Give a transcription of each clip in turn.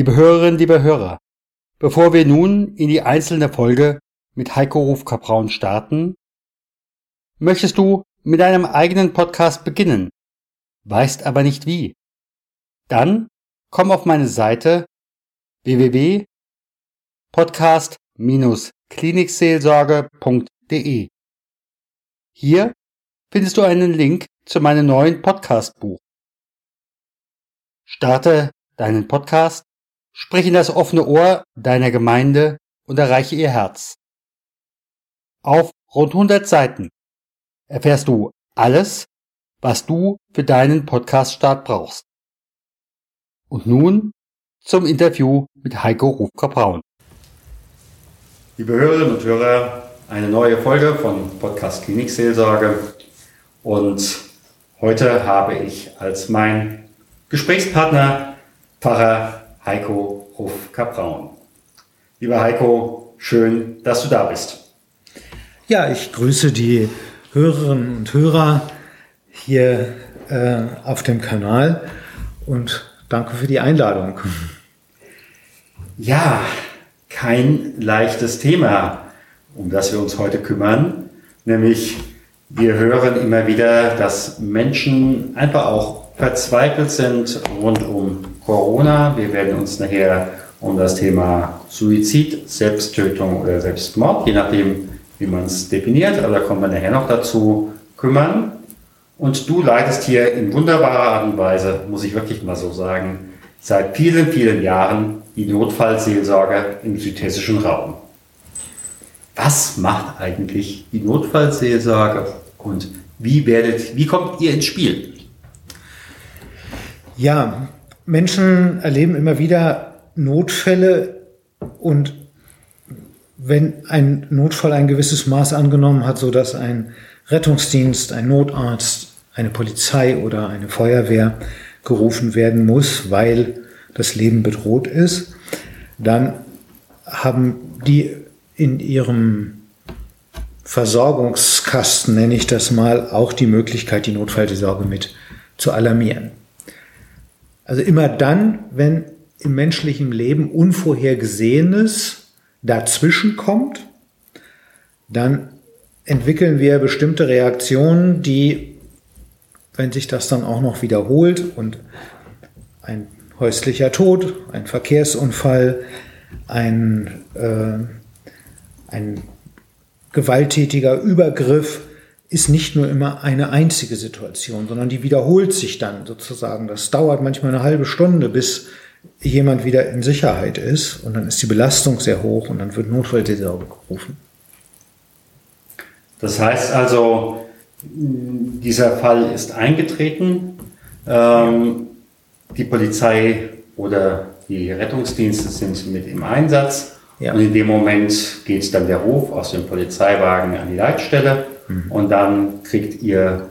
Liebe Hörerinnen, liebe Hörer, bevor wir nun in die einzelne Folge mit Heiko Rufkabraun starten, möchtest du mit einem eigenen Podcast beginnen, weißt aber nicht wie. Dann komm auf meine Seite www.podcast-klinikseelsorge.de. Hier findest du einen Link zu meinem neuen Podcastbuch. Starte deinen Podcast, sprich in das offene Ohr deiner Gemeinde und erreiche ihr Herz. Auf rund 100 Seiten erfährst du alles, was du für deinen Podcast-Start brauchst. Und nun zum Interview mit Heiko Rufka-Braun. Liebe Hörerinnen und Hörer, eine neue Folge von Podcast Klinikseelsorge. Und heute habe ich als mein Gesprächspartner Pfarrer Heiko Rufka-Braun. Lieber Heiko, schön, dass du da bist. Ja, ich grüße die Hörerinnen und Hörer hier äh, auf dem Kanal und danke für die Einladung. Ja, kein leichtes Thema, um das wir uns heute kümmern, nämlich wir hören immer wieder, dass Menschen einfach auch verzweifelt sind rund um Corona. Wir werden uns nachher um das Thema Suizid, Selbsttötung oder Selbstmord, je nachdem, wie man es definiert, aber da kommen wir nachher noch dazu, kümmern. Und du leitest hier in wunderbarer Art und Weise, muss ich wirklich mal so sagen, seit vielen, vielen Jahren die Notfallseelsorge im südhessischen Raum. Was macht eigentlich die Notfallseelsorge und wie werdet, wie kommt ihr ins Spiel? Ja, Menschen erleben immer wieder Notfälle und wenn ein Notfall ein gewisses Maß angenommen hat, so dass ein Rettungsdienst, ein Notarzt, eine Polizei oder eine Feuerwehr gerufen werden muss, weil das Leben bedroht ist, dann haben die in ihrem Versorgungskasten, nenne ich das mal, auch die Möglichkeit, die Notfallsorge mit zu alarmieren. Also immer dann, wenn im menschlichen Leben Unvorhergesehenes dazwischen kommt, dann entwickeln wir bestimmte Reaktionen, die, wenn sich das dann auch noch wiederholt und ein häuslicher Tod, ein Verkehrsunfall, ein, äh, ein gewalttätiger Übergriff ist nicht nur immer eine einzige Situation, sondern die wiederholt sich dann sozusagen. Das dauert manchmal eine halbe Stunde, bis jemand wieder in Sicherheit ist und dann ist die Belastung sehr hoch und dann wird Notfallseelsorge gerufen. Das heißt also, dieser Fall ist eingetreten. Ähm, die Polizei oder die Rettungsdienste sind mit im Einsatz. Ja. Und in dem Moment geht dann der Ruf aus dem Polizeiwagen an die Leitstelle mhm. und dann kriegt ihr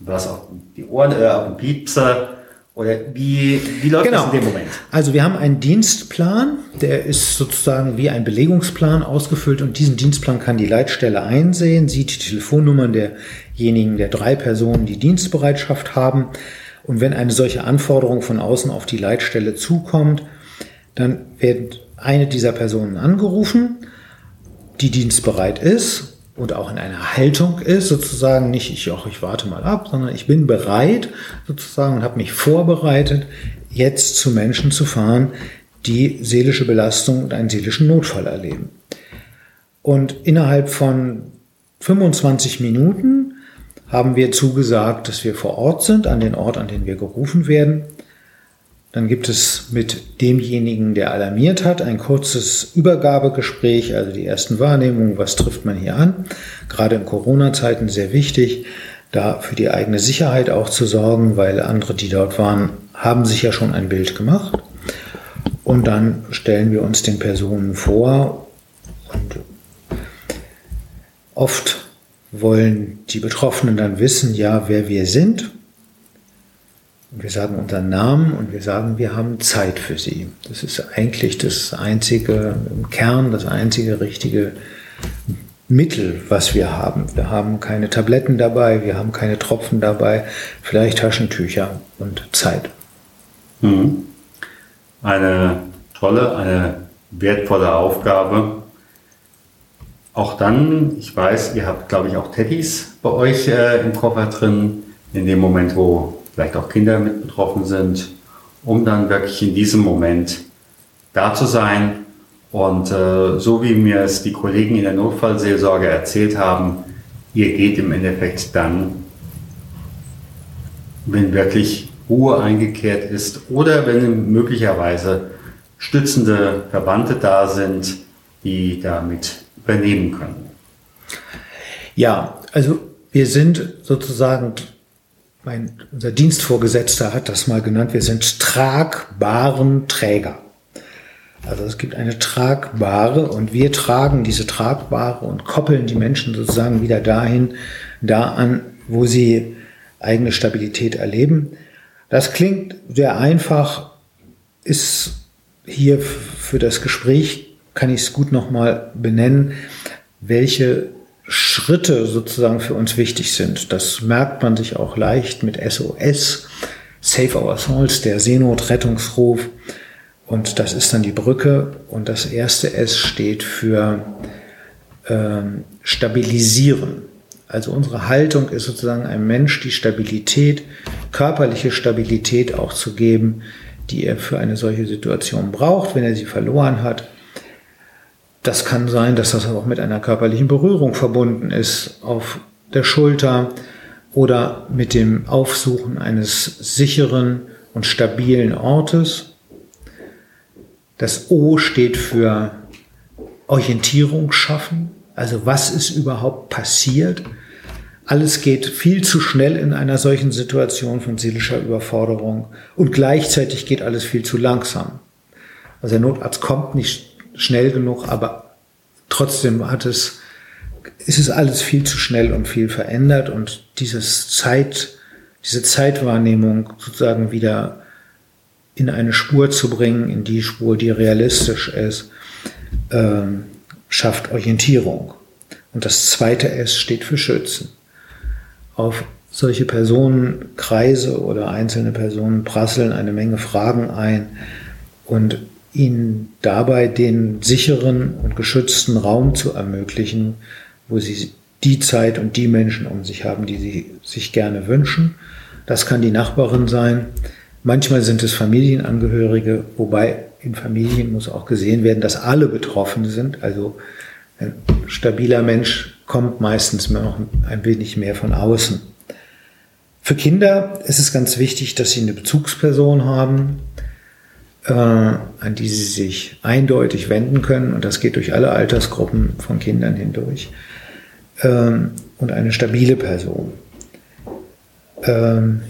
was auf die Ohren, äh, auf den Piepser oder wie, wie läuft genau. das in dem Moment? Also wir haben einen Dienstplan, der ist sozusagen wie ein Belegungsplan ausgefüllt und diesen Dienstplan kann die Leitstelle einsehen, sieht die Telefonnummern derjenigen, der drei Personen, die Dienstbereitschaft haben. Und wenn eine solche Anforderung von außen auf die Leitstelle zukommt, dann wird eine dieser Personen angerufen, die dienstbereit ist und auch in einer Haltung ist, sozusagen nicht, ich, ach, ich warte mal ab, sondern ich bin bereit sozusagen und habe mich vorbereitet, jetzt zu Menschen zu fahren, die seelische Belastung und einen seelischen Notfall erleben. Und innerhalb von 25 Minuten haben wir zugesagt, dass wir vor Ort sind, an den Ort, an den wir gerufen werden. Dann gibt es mit demjenigen, der alarmiert hat, ein kurzes Übergabegespräch, also die ersten Wahrnehmungen, was trifft man hier an. Gerade in Corona-Zeiten sehr wichtig, da für die eigene Sicherheit auch zu sorgen, weil andere, die dort waren, haben sich ja schon ein Bild gemacht. Und dann stellen wir uns den Personen vor und oft wollen die Betroffenen dann wissen, ja, wer wir sind wir sagen unseren Namen und wir sagen, wir haben Zeit für sie. Das ist eigentlich das einzige, im Kern das einzige richtige Mittel, was wir haben. Wir haben keine Tabletten dabei, wir haben keine Tropfen dabei, vielleicht Taschentücher und Zeit. Mhm. Eine tolle, eine wertvolle Aufgabe. Auch dann, ich weiß, ihr habt, glaube ich, auch Teddys bei euch äh, im Koffer drin, in dem Moment, wo vielleicht auch Kinder mit betroffen sind, um dann wirklich in diesem Moment da zu sein. Und äh, so wie mir es die Kollegen in der Notfallseelsorge erzählt haben, ihr geht im Endeffekt dann, wenn wirklich Ruhe eingekehrt ist oder wenn möglicherweise stützende Verwandte da sind, die damit übernehmen können. Ja, also wir sind sozusagen, mein, unser Dienstvorgesetzter hat das mal genannt, wir sind tragbaren Träger. Also es gibt eine tragbare und wir tragen diese tragbare und koppeln die Menschen sozusagen wieder dahin, da an, wo sie eigene Stabilität erleben. Das klingt sehr einfach, ist hier für das Gespräch, kann ich es gut nochmal benennen, welche Schritte sozusagen für uns wichtig sind. Das merkt man sich auch leicht mit SOS, Save Our Souls, der Seenotrettungsruf. Und das ist dann die Brücke. Und das erste S steht für ähm, stabilisieren. Also unsere Haltung ist sozusagen einem Mensch die Stabilität, körperliche Stabilität auch zu geben, die er für eine solche Situation braucht, wenn er sie verloren hat. Das kann sein, dass das auch mit einer körperlichen Berührung verbunden ist, auf der Schulter oder mit dem Aufsuchen eines sicheren und stabilen Ortes. Das O steht für Orientierung schaffen, also was ist überhaupt passiert? Alles geht viel zu schnell in einer solchen Situation von seelischer Überforderung und gleichzeitig geht alles viel zu langsam. Also der Notarzt kommt nicht schnell genug, aber trotzdem hat es, ist es alles viel zu schnell und viel verändert und dieses Zeit, diese Zeitwahrnehmung sozusagen wieder in eine Spur zu bringen, in die Spur, die realistisch ist, ähm, schafft Orientierung. Und das zweite S steht für Schützen. Auf solche Personenkreise oder einzelne Personen prasseln eine Menge Fragen ein und ihnen dabei den sicheren und geschützten Raum zu ermöglichen, wo sie die Zeit und die Menschen um sich haben, die sie sich gerne wünschen. Das kann die Nachbarin sein. Manchmal sind es Familienangehörige, wobei in Familien muss auch gesehen werden, dass alle betroffen sind. Also ein stabiler Mensch kommt meistens noch ein wenig mehr von außen. Für Kinder ist es ganz wichtig, dass sie eine Bezugsperson haben, an die sie sich eindeutig wenden können. Und das geht durch alle Altersgruppen von Kindern hindurch. Ähm, und eine stabile Person, ähm,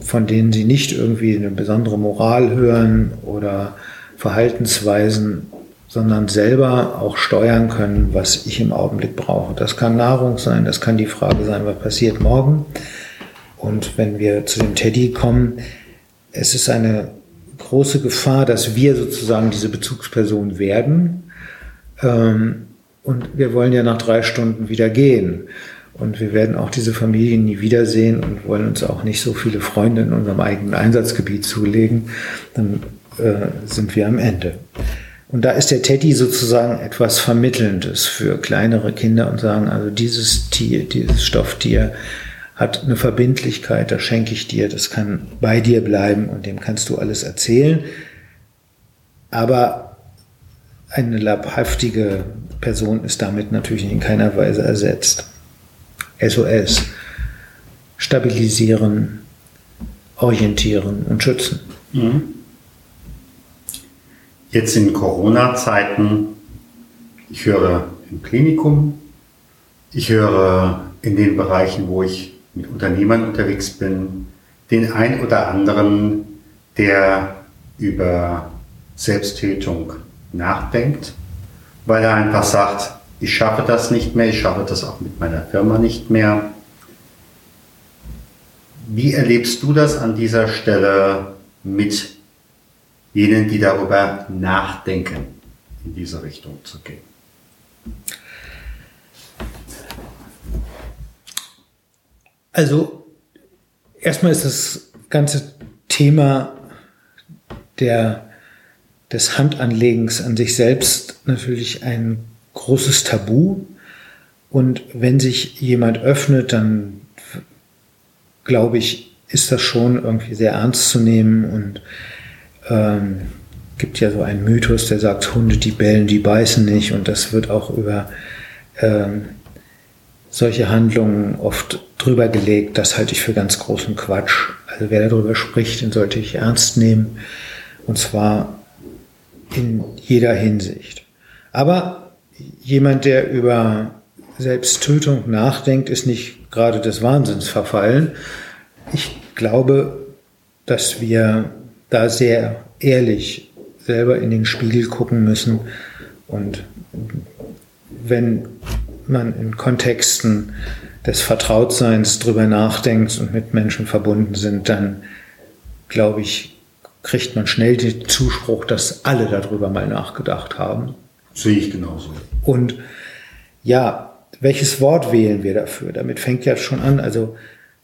von denen sie nicht irgendwie eine besondere Moral hören oder Verhaltensweisen sondern selber auch steuern können, was ich im Augenblick brauche. Das kann Nahrung sein, das kann die Frage sein, was passiert morgen. Und wenn wir zu dem Teddy kommen, es ist eine große Gefahr, dass wir sozusagen diese Bezugsperson werden. Ähm, und wir wollen ja nach drei Stunden wieder gehen. Und wir werden auch diese Familien nie wiedersehen und wollen uns auch nicht so viele Freunde in unserem eigenen Einsatzgebiet zulegen. Dann äh, sind wir am Ende. Und da ist der Teddy sozusagen etwas Vermittelndes für kleinere Kinder und sagen, also dieses Tier, dieses Stofftier hat eine Verbindlichkeit, das schenke ich dir, das kann bei dir bleiben und dem kannst du alles erzählen. Aber eine leibhaftige Person ist damit natürlich in keiner Weise ersetzt. SOS. Stabilisieren, orientieren und schützen. Mhm. Jetzt in Corona-Zeiten, ich höre im Klinikum, ich höre in den Bereichen, wo ich mit Unternehmern unterwegs bin, den ein oder anderen, der über Selbsttötung nachdenkt, weil er einfach sagt, ich schaffe das nicht mehr, ich schaffe das auch mit meiner Firma nicht mehr. Wie erlebst du das an dieser Stelle mit jenen, die darüber nachdenken, in diese Richtung zu gehen. Also erstmal ist das ganze Thema der des Handanlegens an sich selbst natürlich ein großes Tabu. Und wenn sich jemand öffnet, dann glaube ich, ist das schon irgendwie sehr ernst zu nehmen und ähm, gibt ja so einen Mythos, der sagt, Hunde, die bellen, die beißen nicht und das wird auch über ähm, solche Handlungen oft drüber gelegt. Das halte ich für ganz großen Quatsch. Also wer darüber spricht, den sollte ich ernst nehmen und zwar in jeder Hinsicht. Aber jemand, der über Selbsttötung nachdenkt, ist nicht gerade des Wahnsinns verfallen. Ich glaube, dass wir da sehr ehrlich selber in den Spiegel gucken müssen und wenn man in Kontexten des Vertrautseins drüber nachdenkt und mit Menschen verbunden sind, dann glaube ich, kriegt man schnell den Zuspruch, dass alle darüber mal nachgedacht haben. Sehe ich genauso. Und ja, welches Wort wählen wir dafür? Damit fängt ja schon an. Also,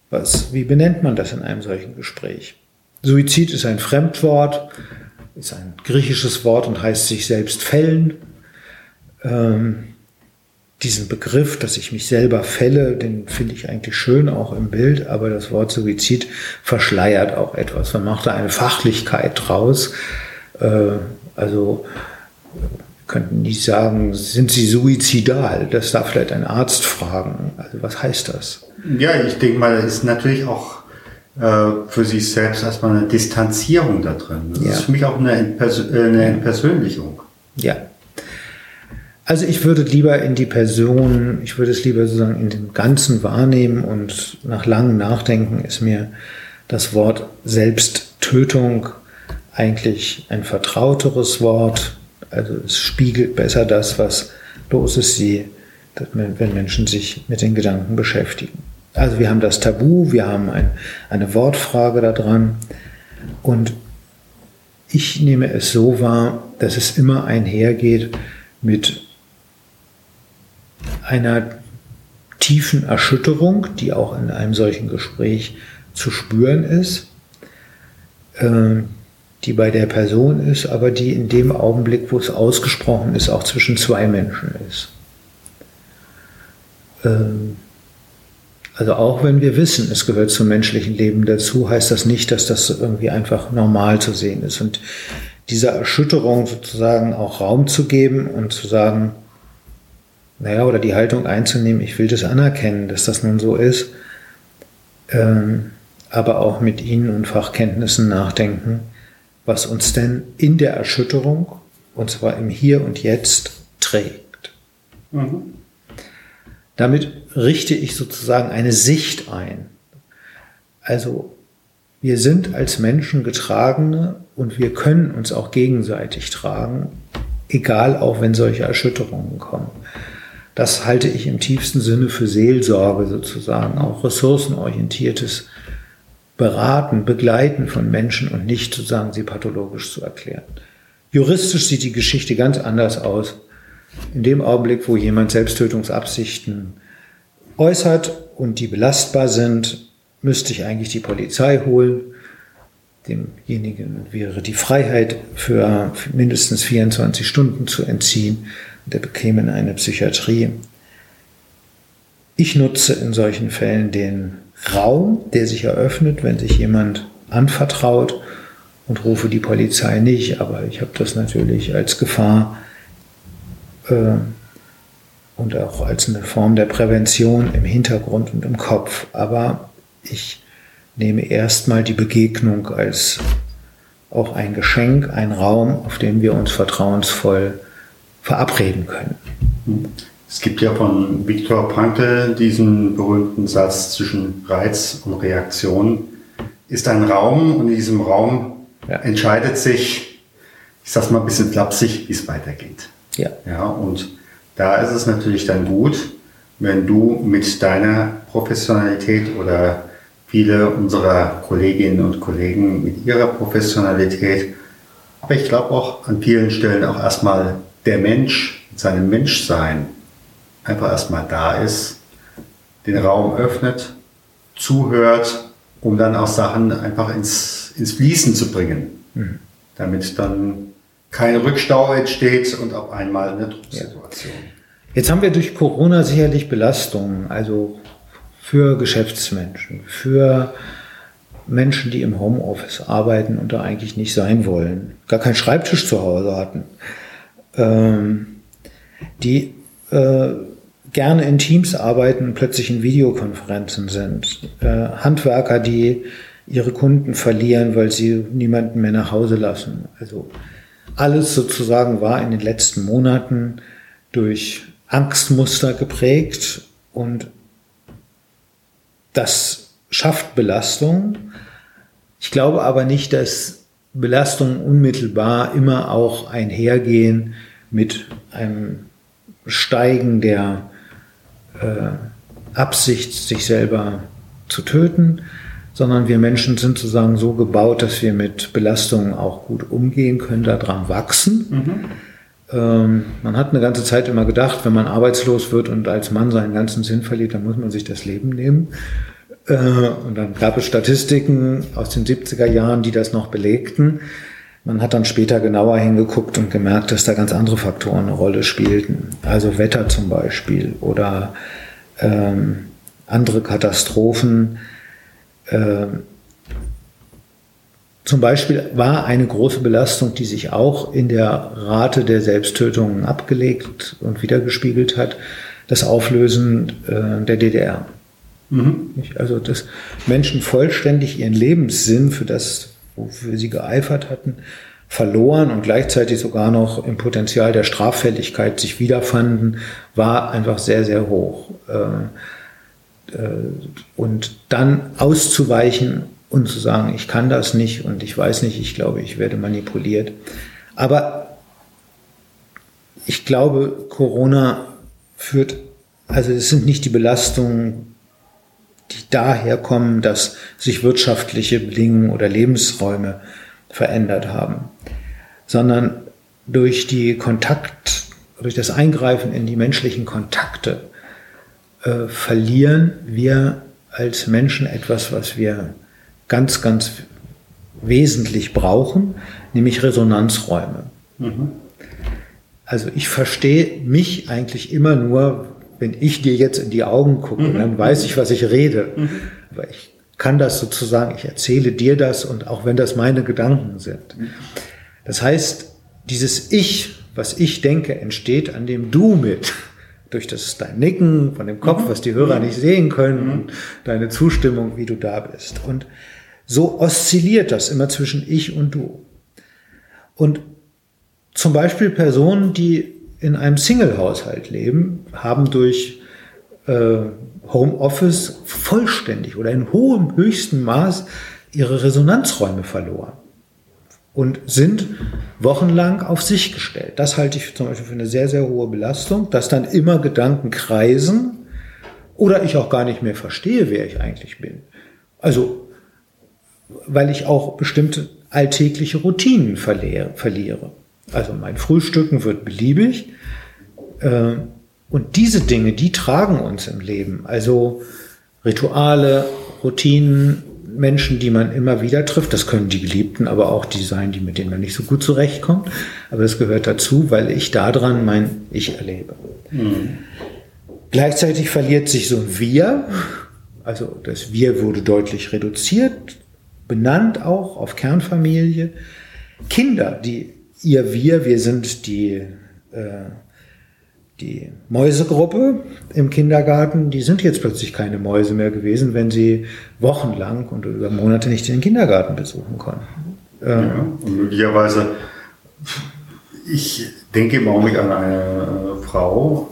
was, wie benennt man das in einem solchen Gespräch? Suizid ist ein Fremdwort, ist ein griechisches Wort und heißt sich selbst fällen. Ähm, diesen Begriff, dass ich mich selber fälle, den finde ich eigentlich schön, auch im Bild, aber das Wort Suizid verschleiert auch etwas. Man macht da eine Fachlichkeit draus. Äh, also könnten nicht sagen, sind sie suizidal? Das darf vielleicht ein Arzt fragen. Also was heißt das? Ja, ich denke mal, das ist natürlich auch äh, für sich selbst erstmal eine Distanzierung da drin. Das ja. ist für mich auch eine, Entpers eine Entpersönlichung. Ja. Also ich würde lieber in die Person, ich würde es lieber sozusagen in dem Ganzen wahrnehmen und nach langem Nachdenken ist mir das Wort Selbsttötung eigentlich ein vertrauteres Wort. Also es spiegelt besser das, was los ist, sie, wenn Menschen sich mit den Gedanken beschäftigen. Also wir haben das Tabu, wir haben ein, eine Wortfrage da dran und ich nehme es so wahr, dass es immer einhergeht mit einer tiefen Erschütterung, die auch in einem solchen Gespräch zu spüren ist, äh, die bei der Person ist, aber die in dem Augenblick, wo es ausgesprochen ist, auch zwischen zwei Menschen ist. Ähm, also auch wenn wir wissen, es gehört zum menschlichen Leben dazu, heißt das nicht, dass das irgendwie einfach normal zu sehen ist. Und dieser Erschütterung sozusagen auch Raum zu geben und zu sagen, naja, oder die Haltung einzunehmen, ich will das anerkennen, dass das nun so ist, ähm, aber auch mit Ihnen und Fachkenntnissen nachdenken, was uns denn in der Erschütterung, und zwar im Hier und Jetzt, trägt. Mhm. Damit richte ich sozusagen eine Sicht ein. Also wir sind als Menschen Getragene und wir können uns auch gegenseitig tragen, egal auch wenn solche Erschütterungen kommen. Das halte ich im tiefsten Sinne für Seelsorge sozusagen, auch ressourcenorientiertes Beraten, Begleiten von Menschen und nicht sozusagen sie pathologisch zu erklären. Juristisch sieht die Geschichte ganz anders aus. In dem Augenblick, wo jemand Selbsttötungsabsichten äußert und die belastbar sind, müsste ich eigentlich die Polizei holen. Demjenigen wäre die Freiheit für mindestens 24 Stunden zu entziehen der bekäme in eine Psychiatrie. Ich nutze in solchen Fällen den Raum, der sich eröffnet, wenn sich jemand anvertraut und rufe die Polizei nicht, aber ich habe das natürlich als Gefahr äh, und auch als eine Form der Prävention im Hintergrund und im Kopf. Aber ich nehme erstmal die Begegnung als auch ein Geschenk, ein Raum, auf dem wir uns vertrauensvoll verabreden können. Es gibt ja von Viktor Frankl diesen berühmten Satz zwischen Reiz und Reaktion. Ist ein Raum und in diesem Raum ja. entscheidet sich, ich sag's mal ein bisschen flapsig, wie es weitergeht. Ja. ja. Und da ist es natürlich dann gut, wenn du mit deiner Professionalität oder viele unserer Kolleginnen und Kollegen mit ihrer Professionalität, aber ich glaube auch an vielen Stellen auch erstmal der Mensch mit seinem Menschsein einfach erstmal da ist, den Raum öffnet, zuhört, um dann auch Sachen einfach ins, ins Fließen zu bringen. Mhm. Damit dann kein Rückstau entsteht und auf einmal eine Drucksituation. Ja. Jetzt haben wir durch Corona sicherlich Belastungen, also für Geschäftsmenschen, für Menschen, die im Homeoffice arbeiten und da eigentlich nicht sein wollen, gar keinen Schreibtisch zu Hause hatten, ähm, die äh, gerne in Teams arbeiten und plötzlich in Videokonferenzen sind, äh, Handwerker, die ihre Kunden verlieren, weil sie niemanden mehr nach Hause lassen. Also alles sozusagen war in den letzten Monaten durch Angstmuster geprägt und das schafft Belastung. Ich glaube aber nicht, dass Belastungen unmittelbar immer auch einhergehen mit einem Steigen der äh, Absicht, sich selber zu töten, sondern wir Menschen sind sozusagen so gebaut, dass wir mit Belastungen auch gut umgehen können, daran wachsen. Mhm. Ähm, man hat eine ganze Zeit immer gedacht, wenn man arbeitslos wird und als Mann seinen ganzen Sinn verliert, dann muss man sich das Leben nehmen. Äh, und dann gab es Statistiken aus den 70er Jahren, die das noch belegten. Man hat dann später genauer hingeguckt und gemerkt, dass da ganz andere Faktoren eine Rolle spielten. Also Wetter zum Beispiel oder ähm, andere Katastrophen. Ähm, zum Beispiel war eine große Belastung, die sich auch in der Rate der Selbsttötungen abgelegt und wiedergespiegelt hat, das Auflösen äh, der DDR. Mhm. Also, dass Menschen vollständig ihren Lebenssinn für das, wofür sie geeifert hatten, verloren und gleichzeitig sogar noch im Potenzial der Straffälligkeit sich wiederfanden, war einfach sehr, sehr hoch. Äh, äh, und dann auszuweichen und zu sagen, ich kann das nicht und ich weiß nicht, ich glaube, ich werde manipuliert. Aber ich glaube, Corona führt, also es sind nicht die Belastungen, die daher kommen, dass sich wirtschaftliche Bedingungen oder Lebensräume verändert haben, sondern durch die Kontakt, durch das Eingreifen in die menschlichen Kontakte äh, verlieren wir als Menschen etwas, was wir ganz, ganz wesentlich brauchen, nämlich Resonanzräume. Mhm. Also ich verstehe mich eigentlich immer nur, wenn ich dir jetzt in die Augen gucke, mhm. dann weiß ich, was ich rede. Mhm. Aber ich kann das sozusagen, ich erzähle dir das und auch wenn das meine Gedanken sind. Das heißt, dieses Ich, was ich denke, entsteht, an dem du mit durch das dein Nicken von dem Kopf, mhm. was die Hörer nicht sehen können, mhm. und deine Zustimmung, wie du da bist. Und so oszilliert das immer zwischen ich und du. Und zum Beispiel Personen, die in einem Single-Haushalt leben, haben durch äh, Homeoffice vollständig oder in hohem, höchstem Maß ihre Resonanzräume verloren und sind wochenlang auf sich gestellt. Das halte ich zum Beispiel für eine sehr, sehr hohe Belastung, dass dann immer Gedanken kreisen oder ich auch gar nicht mehr verstehe, wer ich eigentlich bin. Also, weil ich auch bestimmte alltägliche Routinen verliere. Also mein Frühstücken wird beliebig. Äh, und diese Dinge, die tragen uns im Leben. Also Rituale, Routinen, Menschen, die man immer wieder trifft. Das können die Geliebten, aber auch die sein, die mit denen man nicht so gut zurechtkommt. Aber das gehört dazu, weil ich daran mein Ich erlebe. Mhm. Gleichzeitig verliert sich so ein Wir. Also das Wir wurde deutlich reduziert, benannt auch auf Kernfamilie. Kinder, die ihr Wir, wir sind die äh, die Mäusegruppe im Kindergarten, die sind jetzt plötzlich keine Mäuse mehr gewesen, wenn sie wochenlang und über Monate nicht den Kindergarten besuchen konnten. Ja, ähm, und möglicherweise, ich denke im Augenblick an eine Frau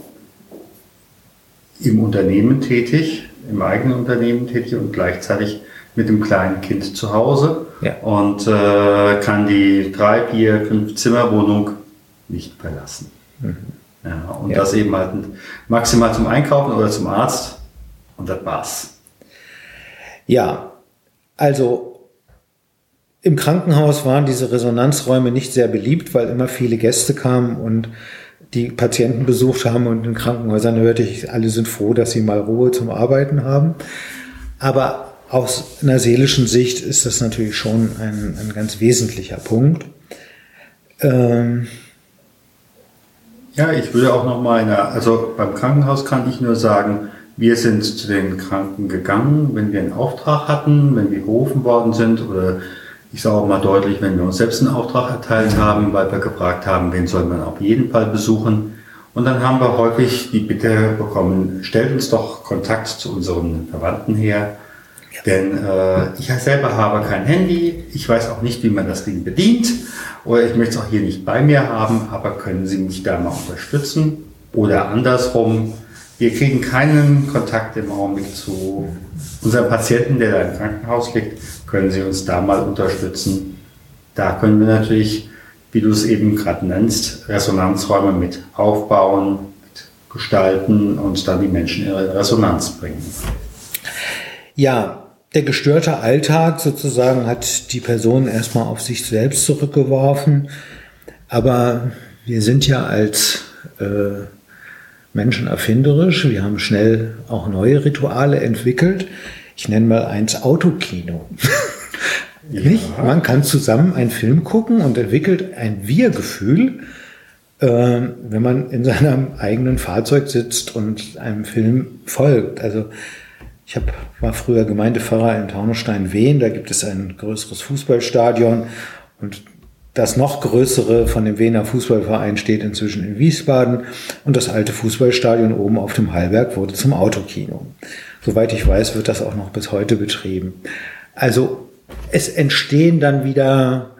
im Unternehmen tätig, im eigenen Unternehmen tätig und gleichzeitig mit dem kleinen Kind zu Hause ja. und äh, kann die drei, vier, fünf Zimmerwohnung nicht verlassen. Mhm. Ja, und ja. das eben halt maximal zum Einkaufen oder zum Arzt und das war's. Ja, also im Krankenhaus waren diese Resonanzräume nicht sehr beliebt, weil immer viele Gäste kamen und die Patienten besucht haben und in Krankenhäusern hörte ich, alle sind froh, dass sie mal Ruhe zum Arbeiten haben. Aber aus einer seelischen Sicht ist das natürlich schon ein, ein ganz wesentlicher Punkt. Ähm, ja, ich würde auch noch mal, also beim Krankenhaus kann ich nur sagen, wir sind zu den Kranken gegangen, wenn wir einen Auftrag hatten, wenn wir gerufen worden sind oder ich sage auch mal deutlich, wenn wir uns selbst einen Auftrag erteilt haben, weil wir gefragt haben, wen soll man auf jeden Fall besuchen. Und dann haben wir häufig die Bitte bekommen, stellt uns doch Kontakt zu unseren Verwandten her. Denn äh, ich selber habe kein Handy, ich weiß auch nicht, wie man das Ding bedient oder ich möchte es auch hier nicht bei mir haben, aber können Sie mich da mal unterstützen? Oder andersrum, wir kriegen keinen Kontakt im Augenblick zu unserem Patienten, der da im Krankenhaus liegt, können Sie uns da mal unterstützen? Da können wir natürlich wie du es eben gerade nennst, Resonanzräume mit aufbauen, mit gestalten und dann die Menschen in Resonanz bringen. Ja, der gestörte Alltag sozusagen hat die Person erstmal auf sich selbst zurückgeworfen, aber wir sind ja als äh, Menschen erfinderisch, wir haben schnell auch neue Rituale entwickelt. Ich nenne mal eins Autokino. Ja. Nicht? Man kann zusammen einen Film gucken und entwickelt ein Wir-Gefühl, äh, wenn man in seinem eigenen Fahrzeug sitzt und einem Film folgt. Also ich hab, war früher Gemeindepfarrer in Taunusstein-Wehen, da gibt es ein größeres Fußballstadion und das noch größere von dem Wiener Fußballverein steht inzwischen in Wiesbaden und das alte Fußballstadion oben auf dem Hallberg wurde zum Autokino. Soweit ich weiß, wird das auch noch bis heute betrieben. Also es entstehen dann wieder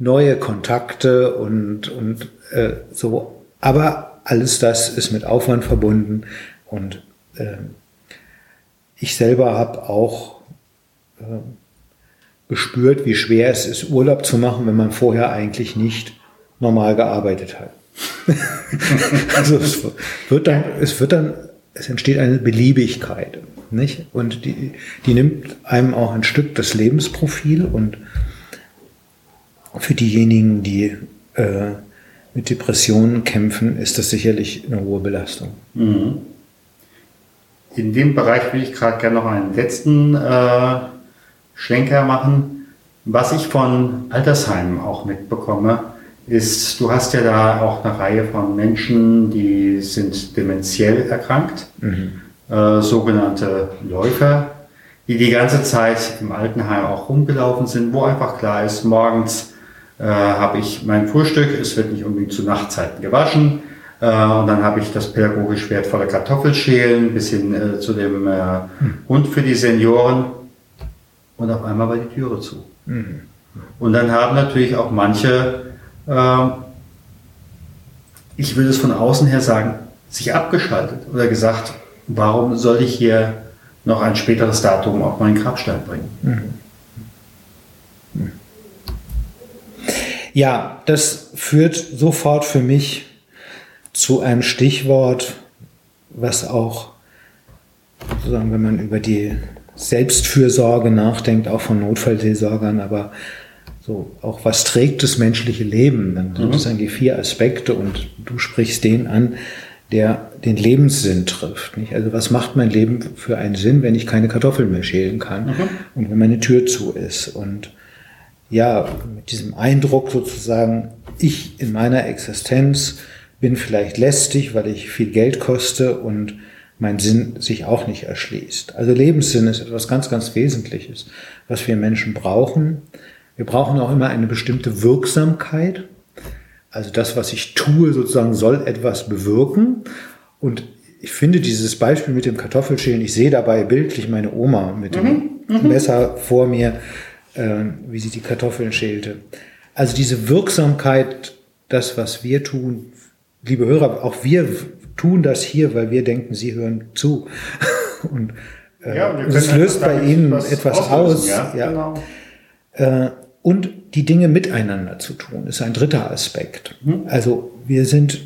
neue Kontakte und, und äh, so. Aber alles das ist mit Aufwand verbunden und äh, ich selber habe auch äh, gespürt, wie schwer es ist, Urlaub zu machen, wenn man vorher eigentlich nicht normal gearbeitet hat. also es wird dann, es wird dann, es entsteht eine Beliebigkeit. Nicht? Und die, die nimmt einem auch ein Stück das Lebensprofil und für diejenigen, die äh, mit Depressionen kämpfen, ist das sicherlich eine hohe Belastung. Mhm. In dem Bereich will ich gerade gerne noch einen letzten äh, Schlenker machen. Was ich von Altersheimen auch mitbekomme, ist, du hast ja da auch eine Reihe von Menschen, die sind dementiell erkrankt. Mhm äh, sogenannte Läufer, die die ganze Zeit im Altenheim auch rumgelaufen sind, wo einfach klar ist, morgens äh, habe ich mein Frühstück, es wird nicht unbedingt zu Nachtzeiten gewaschen. Äh, und dann habe ich das pädagogisch wertvolle Kartoffelschälen bis hin äh, zu dem äh, Hund für die Senioren. Und auf einmal war die Türe zu. Mhm. Und dann haben natürlich auch manche, äh, ich würde es von außen her sagen, sich abgeschaltet oder gesagt, warum soll ich hier noch ein späteres Datum auf meinen Grabstein bringen? Mhm. Ja, das führt sofort für mich zu einem Stichwort, was auch, sozusagen, wenn man über die Selbstfürsorge nachdenkt, auch von Notfallseelsorgern, aber so auch was trägt das menschliche Leben, dann sind mhm. es eigentlich vier Aspekte und du sprichst den an, der den Lebenssinn trifft. Nicht? Also was macht mein Leben für einen Sinn, wenn ich keine Kartoffeln mehr schälen kann mhm. und wenn meine Tür zu ist? Und ja, mit diesem Eindruck sozusagen, ich in meiner Existenz bin vielleicht lästig, weil ich viel Geld koste und mein Sinn sich auch nicht erschließt. Also Lebenssinn ist etwas ganz, ganz Wesentliches, was wir Menschen brauchen. Wir brauchen auch immer eine bestimmte Wirksamkeit. Also das, was ich tue, sozusagen soll etwas bewirken. Und ich finde dieses Beispiel mit dem Kartoffelschälen, ich sehe dabei bildlich meine Oma mit dem mhm, mhm. Messer vor mir, äh, wie sie die Kartoffeln schälte. Also diese Wirksamkeit, das, was wir tun, liebe Hörer, auch wir tun das hier, weil wir denken, sie hören zu. Und äh, ja, es löst bei ihnen etwas aus. Ja, ja. Genau. Äh, und die Dinge miteinander zu tun, ist ein dritter Aspekt. Mhm. Also wir sind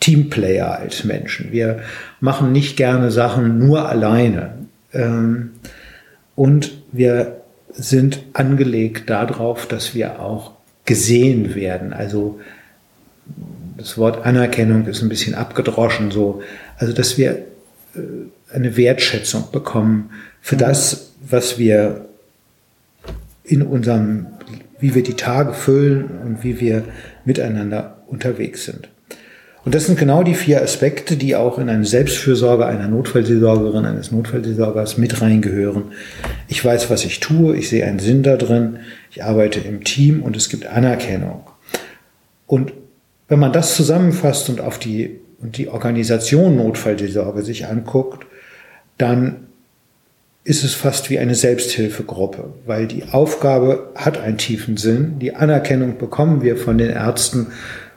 Teamplayer als Menschen. Wir machen nicht gerne Sachen nur alleine. Ähm, und wir sind angelegt darauf, dass wir auch gesehen werden. Also das Wort Anerkennung ist ein bisschen abgedroschen so. Also dass wir äh, eine Wertschätzung bekommen für mhm. das, was wir in unserem wie wir die Tage füllen und wie wir miteinander unterwegs sind. Und das sind genau die vier Aspekte, die auch in eine Selbstfürsorge einer Notfallseelsorgerin, eines Notfallseelsorgers mit reingehören. Ich weiß, was ich tue, ich sehe einen Sinn da drin, ich arbeite im Team und es gibt Anerkennung. Und wenn man das zusammenfasst und auf die, und die Organisation Notfallseelsorge sich anguckt, dann ist es fast wie eine Selbsthilfegruppe, weil die Aufgabe hat einen tiefen Sinn. Die Anerkennung bekommen wir von den Ärzten,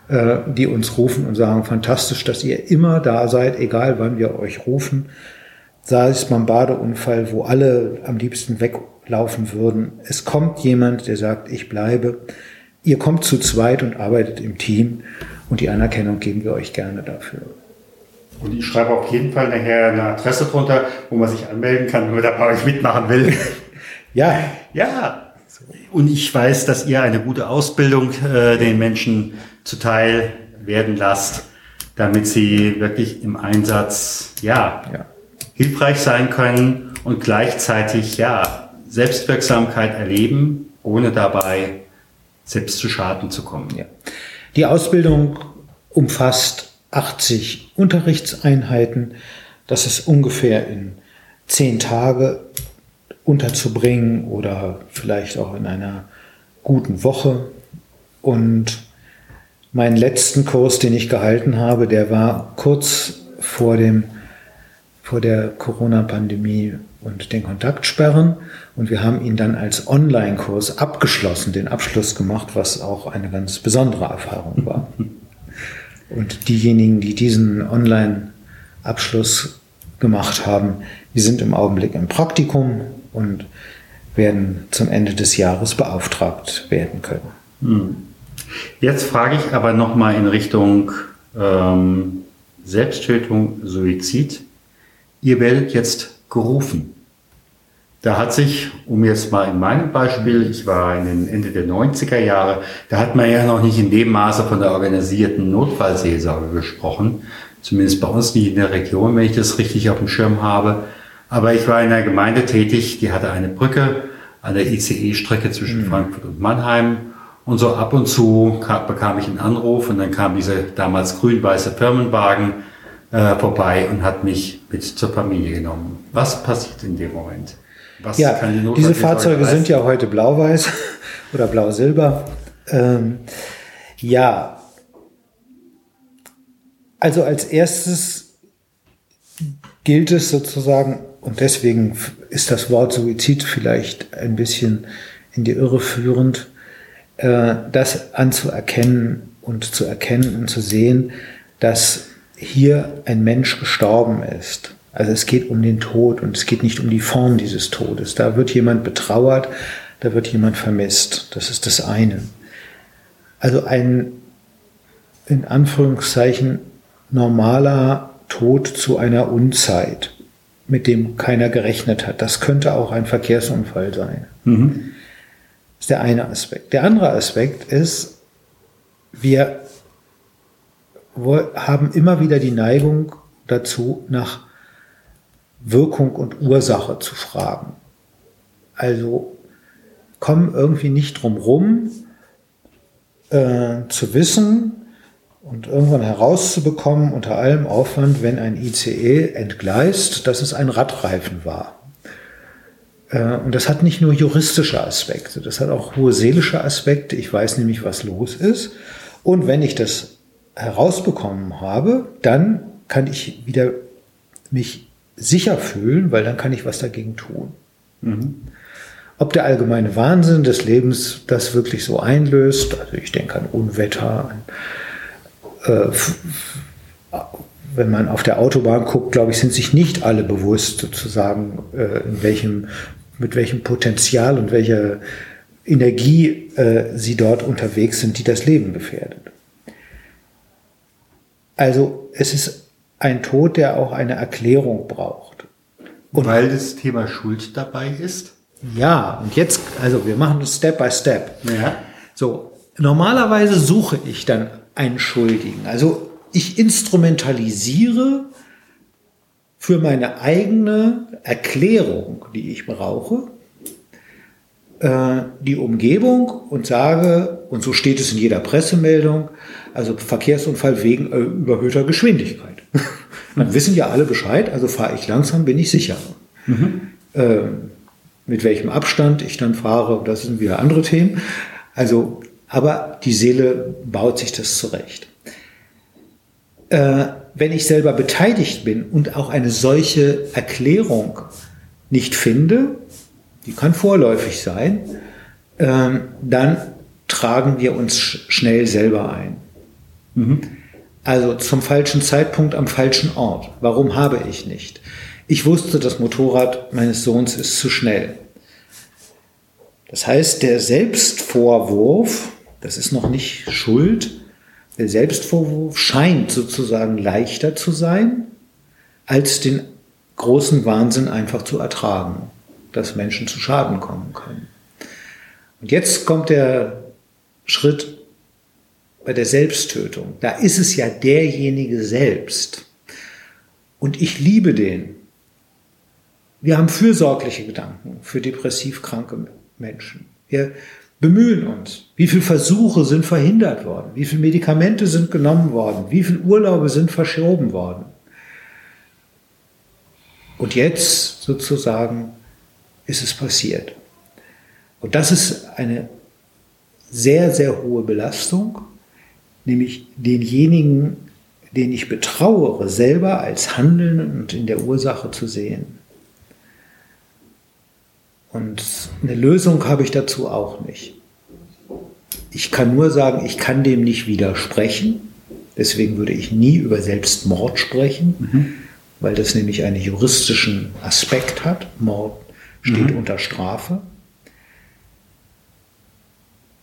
äh, die uns rufen und sagen, fantastisch, dass ihr immer da seid, egal wann wir euch rufen. Sei es beim Badeunfall, wo alle am liebsten weglaufen würden. Es kommt jemand, der sagt, ich bleibe. Ihr kommt zu zweit und arbeitet im Team und die Anerkennung geben wir euch gerne dafür. Und ich schreibe auf jeden Fall nachher eine Adresse drunter, wo man sich anmelden kann, wenn man da bei euch mitmachen will. ja. Ja. Und ich weiß, dass ihr eine gute Ausbildung äh, den Menschen zuteil werden lasst, damit sie wirklich im Einsatz ja, ja. hilfreich sein können und gleichzeitig ja Selbstwirksamkeit erleben, ohne dabei selbst zu Schaden zu kommen. Ja. Die Ausbildung umfasst 80 Unterrichtseinheiten. Das ist ungefähr in zehn Tage unterzubringen oder vielleicht auch in einer guten Woche. Und meinen letzten Kurs, den ich gehalten habe, der war kurz vor dem vor der Corona-Pandemie und den Kontaktsperren. Und wir haben ihn dann als Online-Kurs abgeschlossen, den Abschluss gemacht, was auch eine ganz besondere Erfahrung war. Und diejenigen, die diesen Online-Abschluss gemacht haben, die sind im Augenblick im Praktikum und werden zum Ende des Jahres beauftragt werden können. Hm. Jetzt frage ich aber nochmal in Richtung ähm, Selbsttötung, Suizid. Ihr werdet jetzt gerufen. Da hat sich, um jetzt mal in meinem Beispiel, ich war in den Ende der 90er Jahre, da hat man ja noch nicht in dem Maße von der organisierten Notfallseelsorge gesprochen. Zumindest bei uns nicht in der Region, wenn ich das richtig auf dem Schirm habe. Aber ich war in einer Gemeinde tätig, die hatte eine Brücke an der ICE-Strecke zwischen mhm. Frankfurt und Mannheim. Und so ab und zu bekam ich einen Anruf und dann kam dieser damals grün-weiße Firmenwagen äh, vorbei und hat mich mit zur Familie genommen. Was passiert in dem Moment? Was ja, die diese Fahrzeuge sind ja heute blau-weiß oder blau-silber. Ähm, ja, also als erstes gilt es sozusagen, und deswegen ist das Wort Suizid vielleicht ein bisschen in die Irre führend, äh, das anzuerkennen und zu erkennen und zu sehen, dass hier ein Mensch gestorben ist also es geht um den Tod und es geht nicht um die Form dieses Todes. Da wird jemand betrauert, da wird jemand vermisst. Das ist das eine. Also ein in Anführungszeichen normaler Tod zu einer Unzeit, mit dem keiner gerechnet hat. Das könnte auch ein Verkehrsunfall sein. Mhm. Das ist der eine Aspekt. Der andere Aspekt ist, wir haben immer wieder die Neigung dazu, nach Wirkung und Ursache zu fragen. Also kommen irgendwie nicht drum rum, äh, zu wissen und irgendwann herauszubekommen unter allem Aufwand, wenn ein ICE entgleist, dass es ein Radreifen war. Äh, und das hat nicht nur juristische Aspekte, das hat auch hohe seelische Aspekte. Ich weiß nämlich, was los ist. Und wenn ich das herausbekommen habe, dann kann ich wieder mich sicher fühlen, weil dann kann ich was dagegen tun. Mhm. Ob der allgemeine Wahnsinn des Lebens das wirklich so einlöst, also ich denke an Unwetter, an, äh, wenn man auf der Autobahn guckt, glaube ich, sind sich nicht alle bewusst, sozusagen, äh, in welchem, mit welchem Potenzial und welcher Energie äh, sie dort unterwegs sind, die das Leben gefährdet. Also es ist ein Tod, der auch eine Erklärung braucht. Und Weil das Thema Schuld dabei ist? Ja, und jetzt, also wir machen das Step by Step. Ja. So, normalerweise suche ich dann einen Schuldigen. Also ich instrumentalisiere für meine eigene Erklärung, die ich brauche, äh, die Umgebung und sage, und so steht es in jeder Pressemeldung, also Verkehrsunfall wegen äh, überhöhter Geschwindigkeit. Dann wissen ja alle Bescheid, also fahre ich langsam, bin ich sicher. Mhm. Äh, mit welchem Abstand ich dann fahre, das sind wieder andere Themen. Also, aber die Seele baut sich das zurecht. Äh, wenn ich selber beteiligt bin und auch eine solche Erklärung nicht finde, die kann vorläufig sein, äh, dann tragen wir uns schnell selber ein. Mhm. Also zum falschen Zeitpunkt am falschen Ort. Warum habe ich nicht? Ich wusste, das Motorrad meines Sohns ist zu schnell. Das heißt, der Selbstvorwurf, das ist noch nicht Schuld, der Selbstvorwurf scheint sozusagen leichter zu sein, als den großen Wahnsinn einfach zu ertragen, dass Menschen zu Schaden kommen können. Und jetzt kommt der Schritt bei der Selbsttötung. Da ist es ja derjenige selbst. Und ich liebe den. Wir haben fürsorgliche Gedanken für depressiv kranke Menschen. Wir bemühen uns. Wie viele Versuche sind verhindert worden? Wie viele Medikamente sind genommen worden? Wie viele Urlaube sind verschoben worden? Und jetzt sozusagen ist es passiert. Und das ist eine sehr, sehr hohe Belastung, nämlich denjenigen, den ich betrauere, selber als Handeln und in der Ursache zu sehen. Und eine Lösung habe ich dazu auch nicht. Ich kann nur sagen, ich kann dem nicht widersprechen. Deswegen würde ich nie über Selbstmord sprechen, mhm. weil das nämlich einen juristischen Aspekt hat. Mord steht mhm. unter Strafe.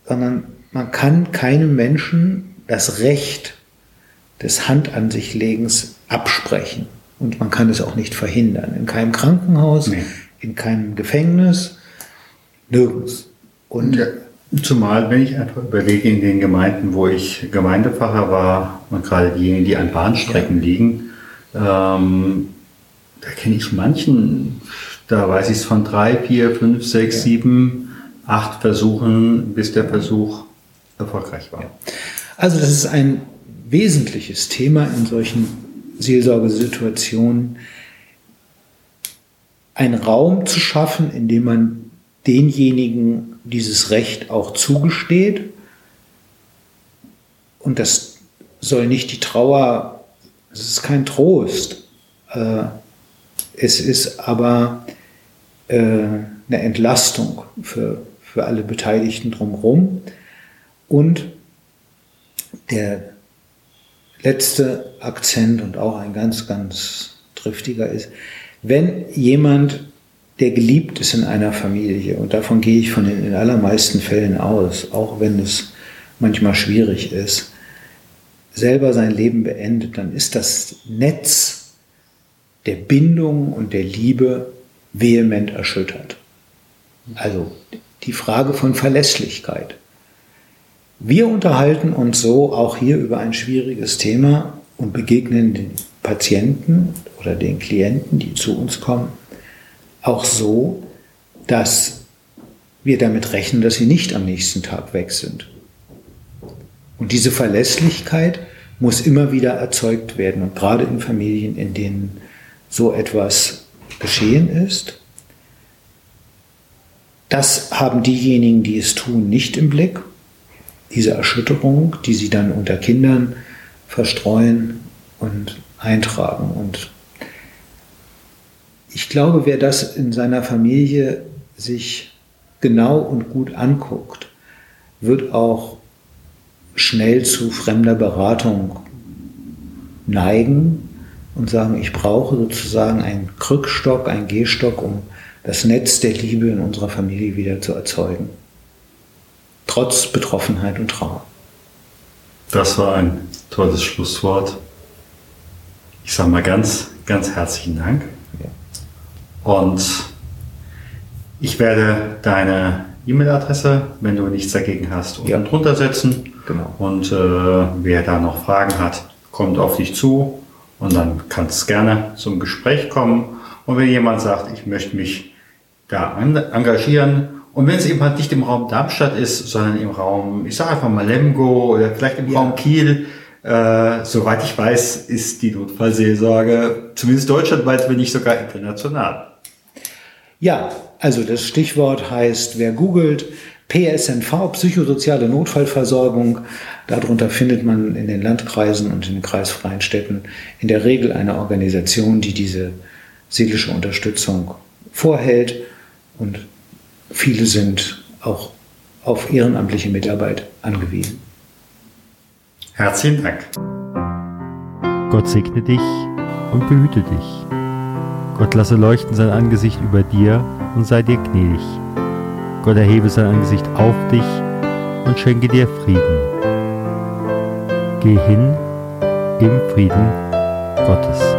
Sondern man kann keinem Menschen das Recht des Hand an sich Legens absprechen. Und man kann es auch nicht verhindern. In keinem Krankenhaus, nee in keinem Gefängnis, nirgends. Und ja, zumal, wenn ich einfach überlege, in den Gemeinden, wo ich Gemeindepfarrer war, und gerade diejenigen, die an Bahnstrecken ja. liegen, ähm, da kenne ich manchen, da weiß ich es von drei, vier, fünf, sechs, ja. sieben, acht Versuchen, bis der Versuch erfolgreich war. Also das ist ein wesentliches Thema in solchen Seelsorgesituationen, einen Raum zu schaffen, in dem man denjenigen dieses Recht auch zugesteht. Und das soll nicht die Trauer, es ist kein Trost. Äh, es ist aber äh, eine Entlastung für, für alle Beteiligten drumherum. Und der letzte Akzent und auch ein ganz, ganz triftiger ist, wenn jemand, der geliebt ist in einer Familie, und davon gehe ich von den in allermeisten Fällen aus, auch wenn es manchmal schwierig ist, selber sein Leben beendet, dann ist das Netz der Bindung und der Liebe vehement erschüttert. Also die Frage von Verlässlichkeit. Wir unterhalten uns so auch hier über ein schwieriges Thema und begegnen den Patienten oder den Klienten, die zu uns kommen, auch so, dass wir damit rechnen, dass sie nicht am nächsten Tag weg sind. Und diese Verlässlichkeit muss immer wieder erzeugt werden. Und gerade in Familien, in denen so etwas geschehen ist, das haben diejenigen, die es tun, nicht im Blick. Diese Erschütterung, die sie dann unter Kindern verstreuen und eintragen. Und ich glaube, wer das in seiner Familie sich genau und gut anguckt, wird auch schnell zu fremder Beratung neigen und sagen, ich brauche sozusagen einen Krückstock, einen Gehstock, um das Netz der Liebe in unserer Familie wieder zu erzeugen. Trotz Betroffenheit und Trauer. Das war ein tolles Schlusswort. Ich sage mal ganz, ganz herzlichen Dank. Und ich werde deine E-Mail-Adresse, wenn du nichts dagegen hast, unten ja. drunter setzen. Genau. Und äh, wer da noch Fragen hat, kommt auf dich zu und dann kann es gerne zum Gespräch kommen. Und wenn jemand sagt, ich möchte mich da engagieren Und wenn es eben halt nicht im Raum Darmstadt ist, sondern im Raum, ich sage einfach mal Lemgo oder vielleicht im ja. Raum Kiel, äh, soweit ich weiß, ist die Notfallseelsorge zumindest deutschlandweit, wenn nicht sogar international. Ja, also das Stichwort heißt, wer googelt, PSNV, psychosoziale Notfallversorgung. Darunter findet man in den Landkreisen und in den kreisfreien Städten in der Regel eine Organisation, die diese seelische Unterstützung vorhält. Und viele sind auch auf ehrenamtliche Mitarbeit angewiesen. Herzlichen Dank. Gott segne dich und behüte dich. Gott lasse leuchten sein Angesicht über dir und sei dir gnädig. Gott erhebe sein Angesicht auf dich und schenke dir Frieden. Geh hin im Frieden Gottes.